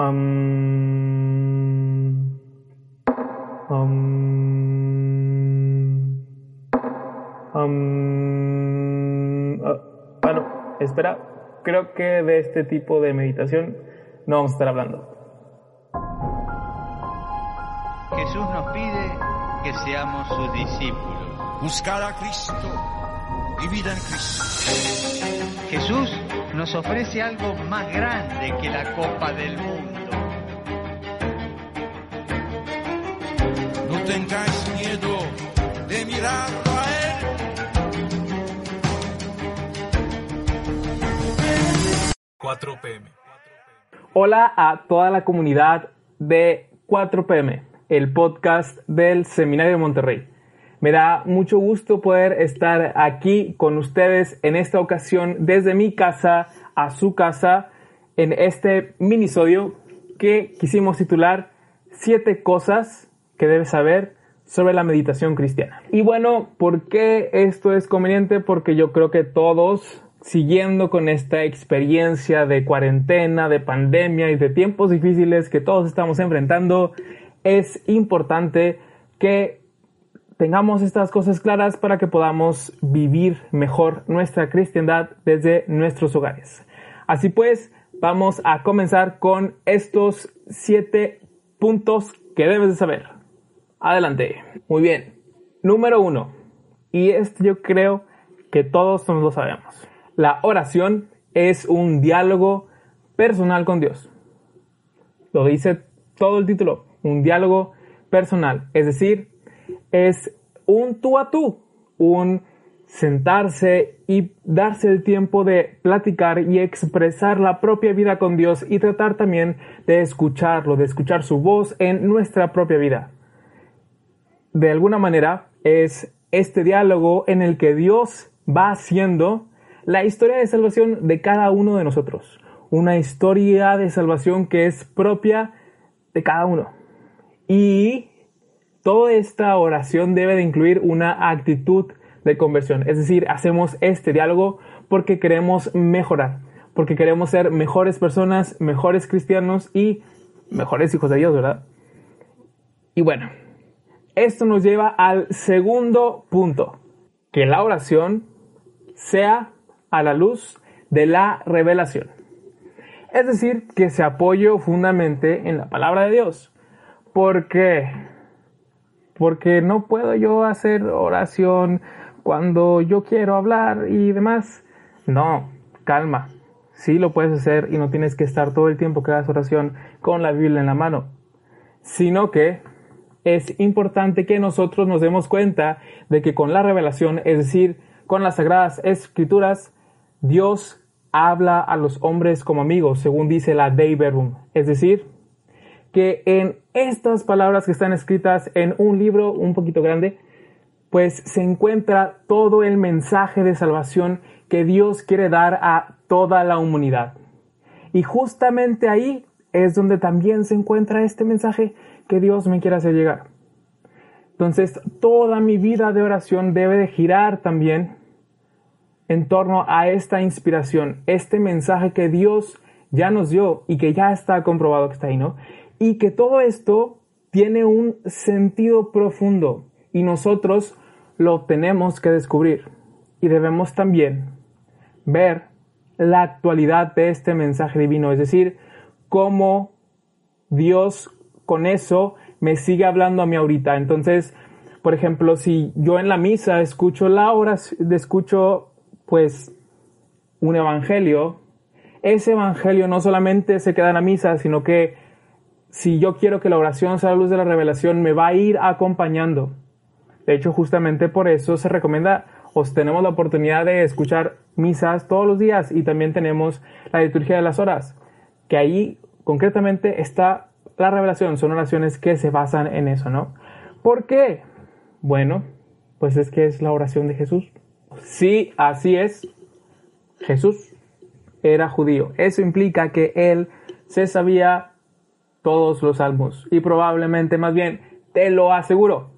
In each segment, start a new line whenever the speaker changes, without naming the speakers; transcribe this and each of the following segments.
Am, am, am, ah, bueno, espera, creo que de este tipo de meditación no vamos a estar hablando.
Jesús nos pide que seamos sus discípulos.
buscar a Cristo y vida en Cristo.
Jesús nos ofrece algo más grande que la copa del mundo.
No tengáis miedo de mirarlo a Él.
4 pm.
Hola a toda la comunidad de 4PM, el podcast del Seminario de Monterrey. Me da mucho gusto poder estar aquí con ustedes en esta ocasión desde mi casa a su casa en este minisodio que quisimos titular Siete cosas que debes saber sobre la meditación cristiana. Y bueno, ¿por qué esto es conveniente? Porque yo creo que todos, siguiendo con esta experiencia de cuarentena, de pandemia y de tiempos difíciles que todos estamos enfrentando, es importante que tengamos estas cosas claras para que podamos vivir mejor nuestra cristiandad desde nuestros hogares. Así pues, vamos a comenzar con estos siete puntos que debes de saber. Adelante. Muy bien. Número uno. Y esto yo creo que todos nos lo sabemos. La oración es un diálogo personal con Dios. Lo dice todo el título. Un diálogo personal. Es decir, es un tú a tú. Un sentarse y darse el tiempo de platicar y expresar la propia vida con Dios y tratar también de escucharlo, de escuchar su voz en nuestra propia vida. De alguna manera es este diálogo en el que Dios va haciendo la historia de salvación de cada uno de nosotros. Una historia de salvación que es propia de cada uno. Y toda esta oración debe de incluir una actitud de conversión. Es decir, hacemos este diálogo porque queremos mejorar, porque queremos ser mejores personas, mejores cristianos y mejores hijos de Dios, ¿verdad? Y bueno, esto nos lleva al segundo punto, que la oración sea a la luz de la revelación. Es decir, que se apoye fundamentalmente en la palabra de Dios. ¿Por qué? Porque no puedo yo hacer oración cuando yo quiero hablar y demás. No, calma. Sí lo puedes hacer y no tienes que estar todo el tiempo que hagas oración con la Biblia en la mano. Sino que es importante que nosotros nos demos cuenta de que con la revelación, es decir, con las sagradas escrituras, Dios habla a los hombres como amigos, según dice la Dei Verbum. Es decir, que en estas palabras que están escritas en un libro un poquito grande, pues se encuentra todo el mensaje de salvación que Dios quiere dar a toda la humanidad. Y justamente ahí es donde también se encuentra este mensaje que Dios me quiere hacer llegar. Entonces, toda mi vida de oración debe de girar también en torno a esta inspiración, este mensaje que Dios ya nos dio y que ya está comprobado que está ahí, ¿no? Y que todo esto tiene un sentido profundo y nosotros lo tenemos que descubrir. Y debemos también ver la actualidad de este mensaje divino, es decir, cómo Dios con eso me sigue hablando a mí ahorita. Entonces, por ejemplo, si yo en la misa escucho la oración, escucho pues un evangelio, ese evangelio no solamente se queda en la misa, sino que si yo quiero que la oración sea la luz de la revelación, me va a ir acompañando. De hecho, justamente por eso se recomienda, os tenemos la oportunidad de escuchar misas todos los días y también tenemos la liturgia de las horas, que ahí concretamente está la revelación, son oraciones que se basan en eso, ¿no? ¿Por qué? Bueno, pues es que es la oración de Jesús. Sí, así es. Jesús era judío. Eso implica que él se sabía todos los salmos y probablemente más bien, te lo aseguro,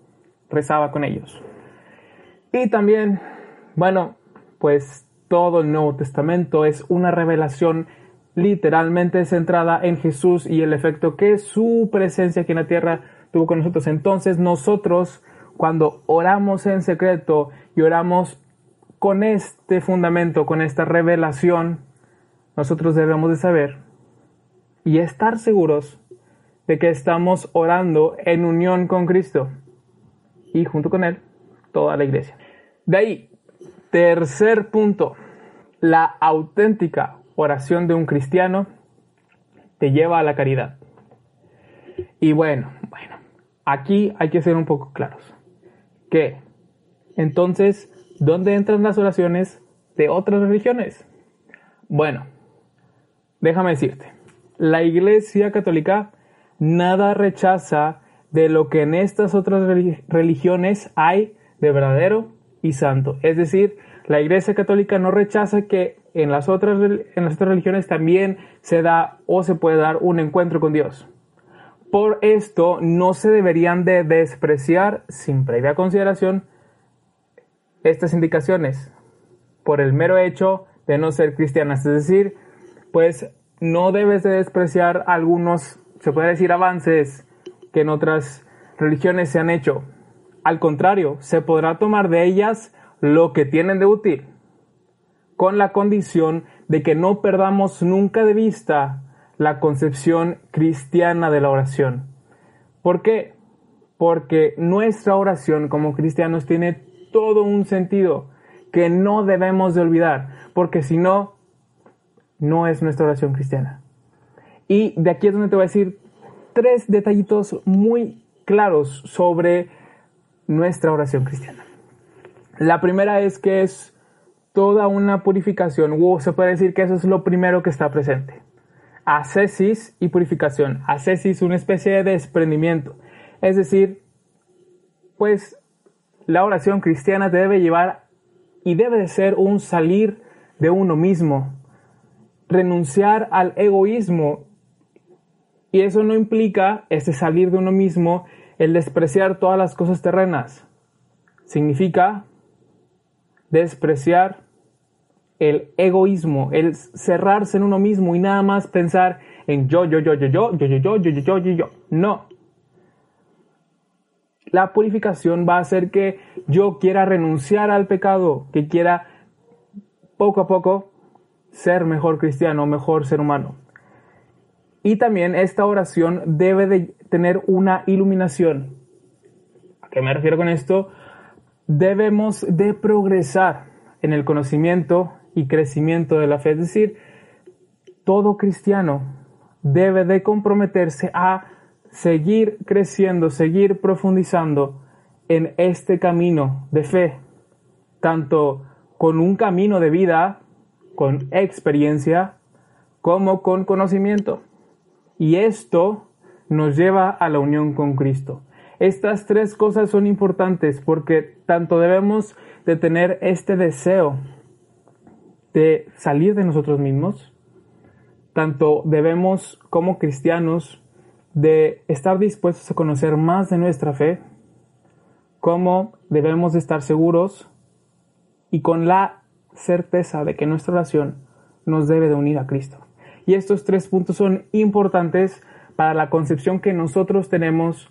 rezaba con ellos. Y también, bueno, pues todo el Nuevo Testamento es una revelación literalmente centrada en Jesús y el efecto que su presencia aquí en la tierra tuvo con nosotros. Entonces nosotros, cuando oramos en secreto y oramos con este fundamento, con esta revelación, nosotros debemos de saber y estar seguros de que estamos orando en unión con Cristo y junto con Él toda la iglesia. De ahí, tercer punto, la auténtica oración de un cristiano te lleva a la caridad. Y bueno, bueno, aquí hay que ser un poco claros. Que entonces, ¿dónde entran las oraciones de otras religiones? Bueno, déjame decirte, la Iglesia Católica nada rechaza de lo que en estas otras religiones hay de verdadero y santo. Es decir, la Iglesia Católica no rechaza que en las otras, en las otras religiones también se da o se puede dar un encuentro con Dios. Por esto no se deberían de despreciar sin previa consideración estas indicaciones por el mero hecho de no ser cristianas. Es decir, pues no debes de despreciar algunos, se puede decir, avances que en otras religiones se han hecho. Al contrario, se podrá tomar de ellas lo que tienen de útil, con la condición de que no perdamos nunca de vista la concepción cristiana de la oración. ¿Por qué? Porque nuestra oración como cristianos tiene todo un sentido que no debemos de olvidar, porque si no, no es nuestra oración cristiana. Y de aquí es donde te voy a decir tres detallitos muy claros sobre nuestra oración cristiana. La primera es que es toda una purificación, se puede decir que eso es lo primero que está presente. Ascesis y purificación. Ascesis, una especie de desprendimiento. Es decir, pues la oración cristiana debe llevar y debe de ser un salir de uno mismo, renunciar al egoísmo. Y eso no implica, este salir de uno mismo, el despreciar todas las cosas terrenas. Significa despreciar el egoísmo, el cerrarse en uno mismo y nada más pensar en yo, yo, yo, yo, yo, yo, yo, yo, yo, yo, yo, yo. No. La purificación va a hacer que yo quiera renunciar al pecado, que quiera poco a poco ser mejor cristiano, mejor ser humano. Y también esta oración debe de tener una iluminación. ¿A qué me refiero con esto? Debemos de progresar en el conocimiento y crecimiento de la fe. Es decir, todo cristiano debe de comprometerse a seguir creciendo, seguir profundizando en este camino de fe, tanto con un camino de vida con experiencia como con conocimiento. Y esto nos lleva a la unión con Cristo. Estas tres cosas son importantes porque tanto debemos de tener este deseo de salir de nosotros mismos, tanto debemos como cristianos de estar dispuestos a conocer más de nuestra fe, como debemos de estar seguros y con la certeza de que nuestra oración nos debe de unir a Cristo. Y estos tres puntos son importantes para la concepción que nosotros tenemos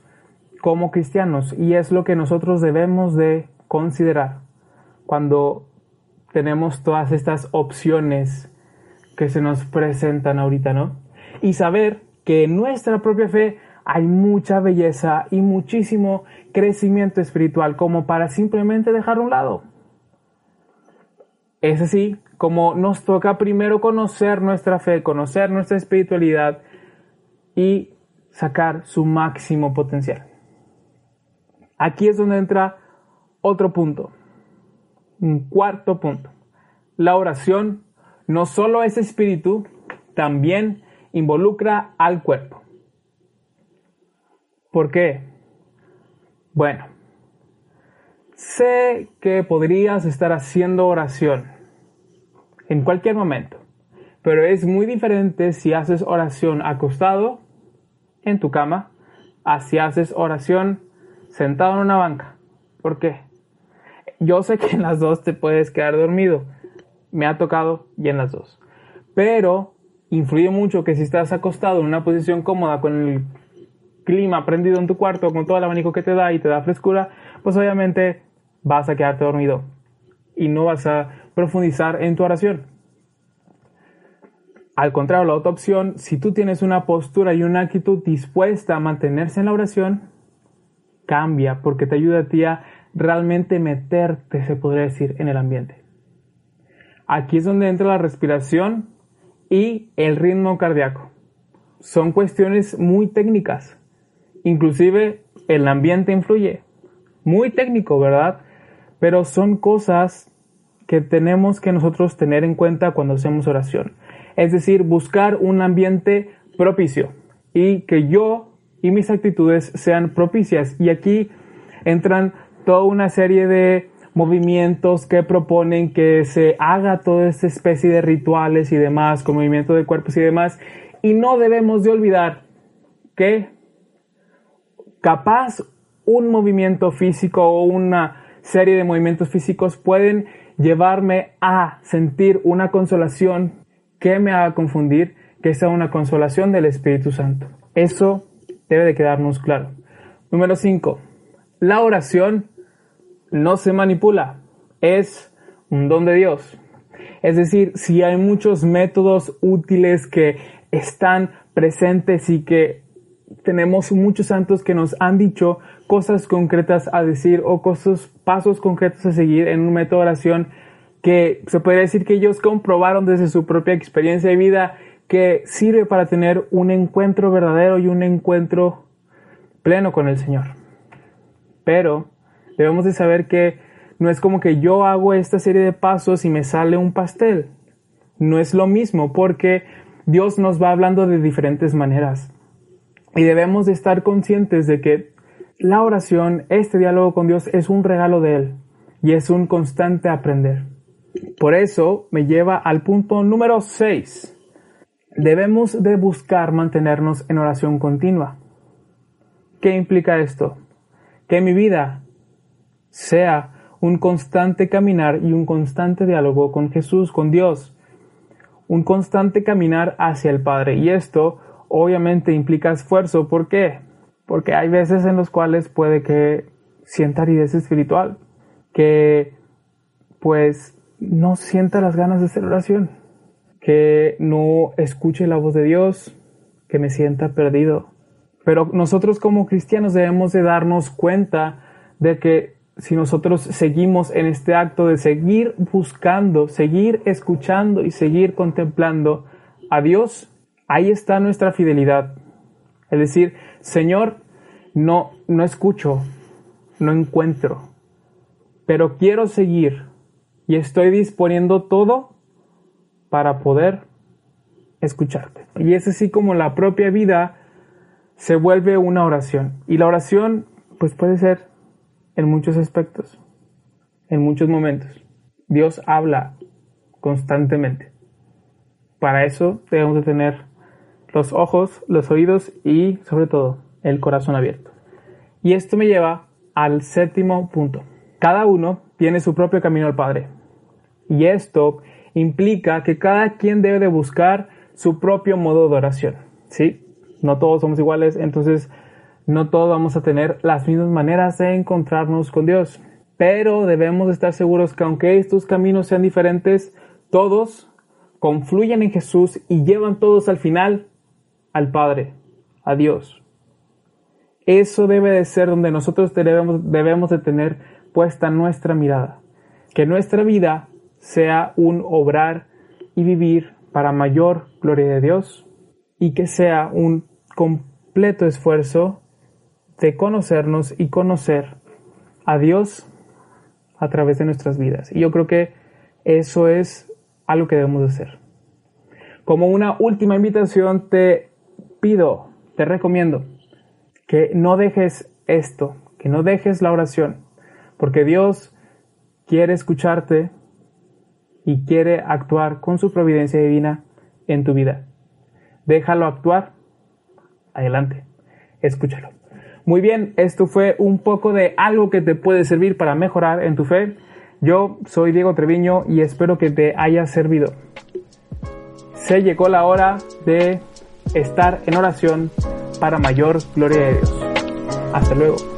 como cristianos y es lo que nosotros debemos de considerar cuando tenemos todas estas opciones que se nos presentan ahorita, ¿no? Y saber que en nuestra propia fe hay mucha belleza y muchísimo crecimiento espiritual como para simplemente dejar a un lado. Es así como nos toca primero conocer nuestra fe, conocer nuestra espiritualidad y sacar su máximo potencial. Aquí es donde entra otro punto, un cuarto punto. La oración no solo es espíritu, también involucra al cuerpo. ¿Por qué? Bueno, Sé que podrías estar haciendo oración en cualquier momento, pero es muy diferente si haces oración acostado en tu cama, a si haces oración sentado en una banca. ¿Por qué? Yo sé que en las dos te puedes quedar dormido. Me ha tocado y en las dos. Pero influye mucho que si estás acostado en una posición cómoda con el clima prendido en tu cuarto, con todo el abanico que te da y te da frescura, pues obviamente vas a quedarte dormido y no vas a profundizar en tu oración. Al contrario, la otra opción, si tú tienes una postura y una actitud dispuesta a mantenerse en la oración, cambia porque te ayuda a ti a realmente meterte, se podría decir, en el ambiente. Aquí es donde entra la respiración y el ritmo cardíaco. Son cuestiones muy técnicas. Inclusive el ambiente influye. Muy técnico, ¿verdad? Pero son cosas que tenemos que nosotros tener en cuenta cuando hacemos oración. Es decir, buscar un ambiente propicio y que yo y mis actitudes sean propicias. Y aquí entran toda una serie de movimientos que proponen que se haga toda esta especie de rituales y demás, con movimiento de cuerpos y demás. Y no debemos de olvidar que capaz un movimiento físico o una serie de movimientos físicos pueden llevarme a sentir una consolación que me haga confundir que sea una consolación del Espíritu Santo. Eso debe de quedarnos claro. Número 5. La oración no se manipula, es un don de Dios. Es decir, si hay muchos métodos útiles que están presentes y que tenemos muchos santos que nos han dicho cosas concretas a decir o pasos concretos a seguir en un método de oración que se podría decir que ellos comprobaron desde su propia experiencia de vida que sirve para tener un encuentro verdadero y un encuentro pleno con el Señor. Pero debemos de saber que no es como que yo hago esta serie de pasos y me sale un pastel. No es lo mismo porque Dios nos va hablando de diferentes maneras. Y debemos de estar conscientes de que la oración, este diálogo con Dios es un regalo de Él y es un constante aprender. Por eso me lleva al punto número 6. Debemos de buscar mantenernos en oración continua. ¿Qué implica esto? Que mi vida sea un constante caminar y un constante diálogo con Jesús, con Dios. Un constante caminar hacia el Padre. Y esto obviamente implica esfuerzo. ¿Por qué? Porque hay veces en los cuales puede que sienta aridez espiritual, que pues no sienta las ganas de hacer oración, que no escuche la voz de Dios, que me sienta perdido. Pero nosotros como cristianos debemos de darnos cuenta de que si nosotros seguimos en este acto de seguir buscando, seguir escuchando y seguir contemplando a Dios, ahí está nuestra fidelidad. Es decir, Señor, no, no escucho, no encuentro, pero quiero seguir y estoy disponiendo todo para poder escucharte. Y es así como la propia vida se vuelve una oración. Y la oración pues puede ser en muchos aspectos, en muchos momentos. Dios habla constantemente. Para eso debemos de tener los ojos, los oídos y sobre todo el corazón abierto. Y esto me lleva al séptimo punto. Cada uno tiene su propio camino al Padre. Y esto implica que cada quien debe de buscar su propio modo de oración. ¿Sí? No todos somos iguales, entonces no todos vamos a tener las mismas maneras de encontrarnos con Dios. Pero debemos estar seguros que aunque estos caminos sean diferentes, todos confluyen en Jesús y llevan todos al final al Padre, a Dios. Eso debe de ser donde nosotros debemos, debemos de tener puesta nuestra mirada. Que nuestra vida sea un obrar y vivir para mayor gloria de Dios y que sea un completo esfuerzo de conocernos y conocer a Dios a través de nuestras vidas. Y yo creo que eso es algo que debemos hacer. Como una última invitación te pido, te recomiendo que no dejes esto, que no dejes la oración, porque Dios quiere escucharte, y quiere actuar con su providencia divina en tu vida. Déjalo actuar. Adelante. Escúchalo. Muy bien, esto fue un poco de algo que te puede servir para mejorar en tu fe. Yo soy Diego Treviño y espero que te haya servido. se llegó la hora de estar en oración para mayor gloria de Dios. Hasta luego.